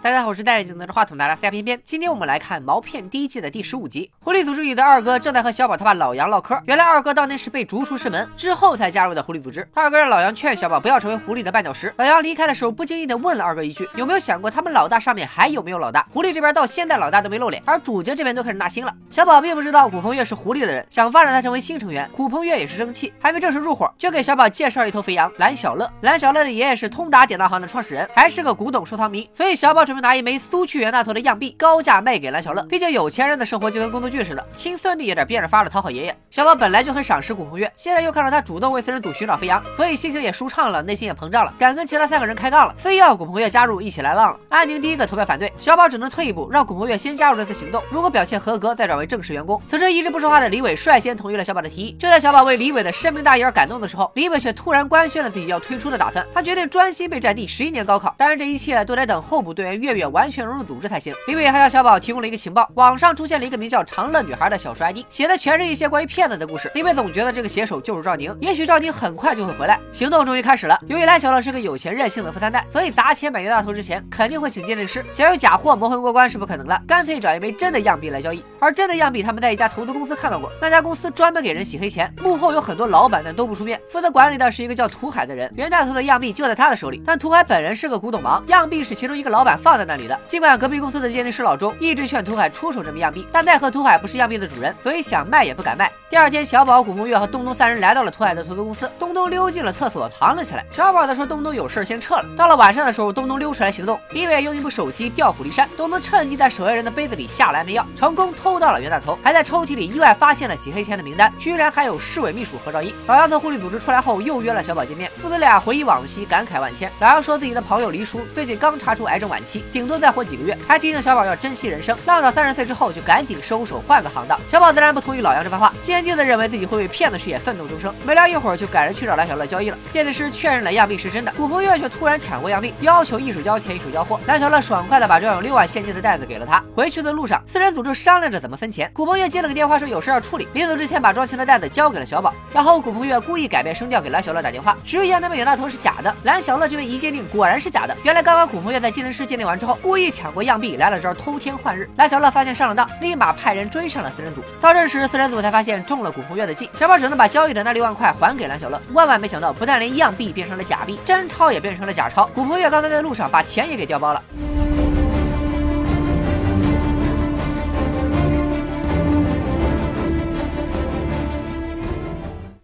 大家好，我是戴着镜拿着话筒的拉斯加偏偏。今天我们来看《毛片》第一季的第十五集。狐狸组织里的二哥正在和小宝他爸老杨唠嗑。原来二哥当年是被逐出师门之后才加入的狐狸组织。二哥让老杨劝小宝不要成为狐狸的绊脚石。老杨离开的时候不经意的问了二哥一句：“有没有想过他们老大上面还有没有老大？”狐狸这边到现在老大都没露脸，而主角这边都开始纳新了。小宝并不知道古鹏月是狐狸的人，想发展他成为新成员。古鹏月也是生气，还没正式入伙就给小宝介绍了一头肥羊蓝小乐。蓝小乐的爷爷是通达典当行的创始人，还是个古董收藏迷，所以小宝准备拿一枚苏。去袁大头的样币高价卖给蓝小乐，毕竟有钱人的生活就跟宫斗剧似的，亲孙女也得变着法的讨好爷爷。小宝本来就很赏识古鹏月，现在又看到他主动为四人组寻找肥羊，所以心情也舒畅了，内心也膨胀了，敢跟其他三个人开杠了，非要古鹏月加入一起来浪了。安宁第一个投票反对，小宝只能退一步，让古鹏月先加入这次行动，如果表现合格再转为正式员工。此时一直不说话的李伟率先同意了小宝的提议。就在小宝为李伟的深明大义而感动的时候，李伟却突然官宣了自己要退出的打算，他决定专心备战第十一年高考。当然，这一切都得等候补队员月月完全融入组织才行。李。伟还向小宝提供了一个情报，网上出现了一个名叫长乐女孩的小说 ID，写的全是一些关于骗子的故事。李伟总觉得这个写手就是赵宁，也许赵宁很快就会回来。行动终于开始了。由于蓝小乐是个有钱任性的富三代，所以砸钱买冤大头之前肯定会请鉴定师。想用假货蒙混过关是不可能的，干脆找一枚真的样币来交易。而真的样币他们在一家投资公司看到过，那家公司专门给人洗黑钱，幕后有很多老板，但都不出面。负责管理的是一个叫涂海的人，袁大头的样币就在他的手里。但涂海本人是个古董盲，样币是其中一个老板放在那里的。尽管隔壁公司的鉴定师老周一直。劝涂海出手这枚样币，但奈何涂海不是样币的主人，所以想卖也不敢卖。第二天，小宝、古梦月和东东三人来到了涂海的投资公司。东东溜进了厕所，藏了起来。小宝则说东东有事先撤了。到了晚上的时候，东东溜出来行动，李伟用一部手机调虎离山。东东趁机在守夜人的杯子里下了安眠药，成功偷到了袁大头，还在抽屉里意外发现了洗黑钱的名单，居然还有市委秘书何兆一。老杨从护理组织出来后，又约了小宝见面，父子俩回忆往昔，感慨万千。老杨说自己的朋友黎叔最近刚查出癌症晚期，顶多再活几个月，还提醒小宝要珍惜人生，浪到三十岁之后。就赶紧收手，换个行当。小宝自然不同意老杨这番话，坚定的认为自己会为骗子事业奋斗终生。没聊一会儿，就赶人去找蓝小乐交易了。鉴定师确认了样币是真的，古鹏月却突然抢过样币，要求一手交钱一手交货。蓝小乐爽快的把装有六万现金的袋子给了他。回去的路上，四人组就商量着怎么分钱。古鹏月接了个电话，说有事要处理，临走之前把装钱的袋子交给了小宝。然后古鹏月故意改变声调给蓝小乐打电话，直言那枚袁大头是假的。蓝小乐这边一鉴定，果然是假的。原来刚刚古鹏月在鉴定师鉴定完之后，故意抢过样币，来了招偷天换日。蓝小乐发现上了当，立马派。人追上了四人组，到这时四人组才发现中了古红月的计，小宝只能把交易的那六万块还给蓝小乐。万万没想到，不但连样币变成了假币，真钞也变成了假钞。古红月刚才在路上把钱也给调包了。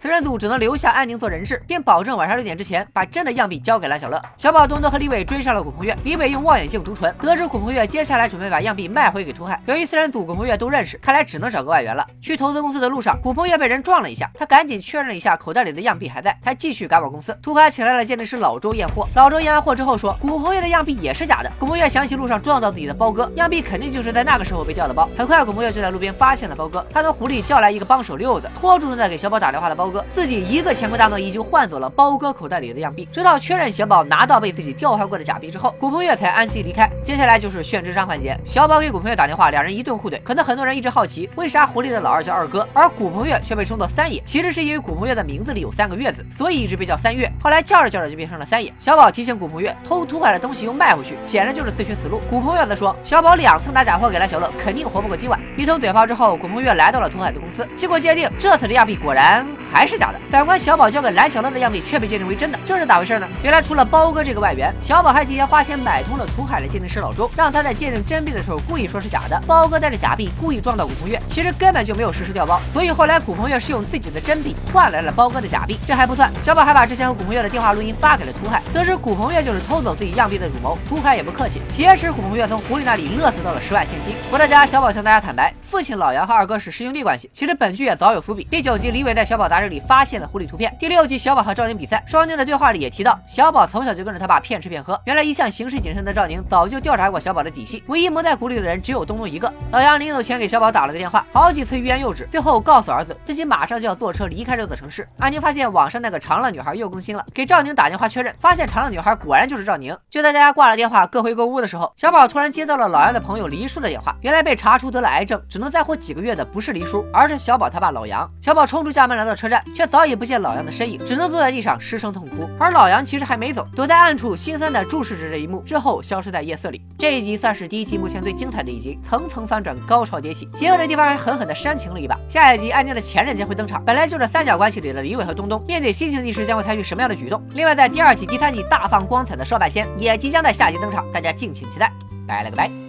四人组只能留下安宁做人质，并保证晚上六点之前把真的样币交给蓝小乐。小宝、东东和李伟追上了古鹏月，李伟用望远镜读唇，得知古鹏月接下来准备把样币卖回给涂海。由于四人组古鹏月都认识，看来只能找个外援了。去投资公司的路上，古鹏月被人撞了一下，他赶紧确认了一下口袋里的样币还在，才继续赶往公司。涂海请来了鉴定师老周验货，老周验完货之后说，古鹏月的样币也是假的。古鹏月想起路上撞到自己的包哥，样币肯定就是在那个时候被掉的包。很快，古鹏月就在路边发现了包哥，他从狐狸叫来一个帮手六子，拖住正在给小宝打电话的包哥。自己一个乾坤大挪移就换走了包哥口袋里的样币，直到确认小宝拿到被自己调换过的假币之后，古鹏月才安心离开。接下来就是炫智商环节，小宝给古鹏月打电话，两人一顿互怼。可能很多人一直好奇，为啥狐狸的老二叫二哥，而古鹏月却被称作三爷？其实是因为古鹏月的名字里有三个月字，所以一直被叫三月。后来叫着叫着就变成了三爷。小宝提醒古鹏月，偷涂海的东西又卖回去，显然就是自寻死路。古鹏月则说，小宝两次拿假货给蓝小乐，肯定活不过今晚。一通嘴炮之后，古鹏月来到了涂海的公司，经过鉴定，这次的样币果然还是假的。反观小宝交给蓝小乐的样币却被鉴定为真的，这是咋回事呢？原来除了包哥这个外援，小宝还提前花钱买通了涂海的鉴定师老周，让他在鉴定真币的时候故意说是假的。包哥带着假币故意撞到古鹏月，其实根本就没有实施调包，所以后来古鹏月是用自己的真币换来了包哥的假币。这还不算，小宝还把之前和古鹏月的电话录音发给了涂海，得知古鹏月就是偷走自己样币的主谋，涂海也不客气，挟持古鹏月从狐狸那里勒索到了十万现金。回到家，小宝向大家坦白，父亲老杨和二哥是师兄弟关系。其实本剧也早有伏笔，第九集李伟在小宝杂志里发现了狐狸图片，第六。小宝和赵宁比赛，双宁的对话里也提到，小宝从小就跟着他爸骗吃骗喝。原来一向行事谨慎的赵宁早就调查过小宝的底细，唯一蒙在鼓里的人只有东东一个。老杨临走前给小宝打了个电话，好几次欲言又止，最后告诉儿子自己马上就要坐车离开这座城市。安宁发现网上那个长乐女孩又更新了，给赵宁打电话确认，发现长乐女孩果然就是赵宁。就在大家挂了电话各回各屋的时候，小宝突然接到了老杨的朋友黎叔的电话，原来被查出得了癌症，只能再活几个月的不是黎叔，而是小宝他爸老杨。小宝冲出家门来到车站。却早已不见老杨的身影，只能坐在地上失声痛哭。而老杨其实还没走，躲在暗处心酸的注视着这一幕，之后消失在夜色里。这一集算是第一集目前最精彩的一集，层层反转，高潮迭起，结尾的地方还狠狠的煽情了一把。下一集案件的前任将会登场，本来就是三角关系里的李伟和东东，面对新情帝时将会采取什么样的举动？另外，在第二季、第三季大放光彩的少半仙也即将在下集登场，大家敬请期待。拜了个拜。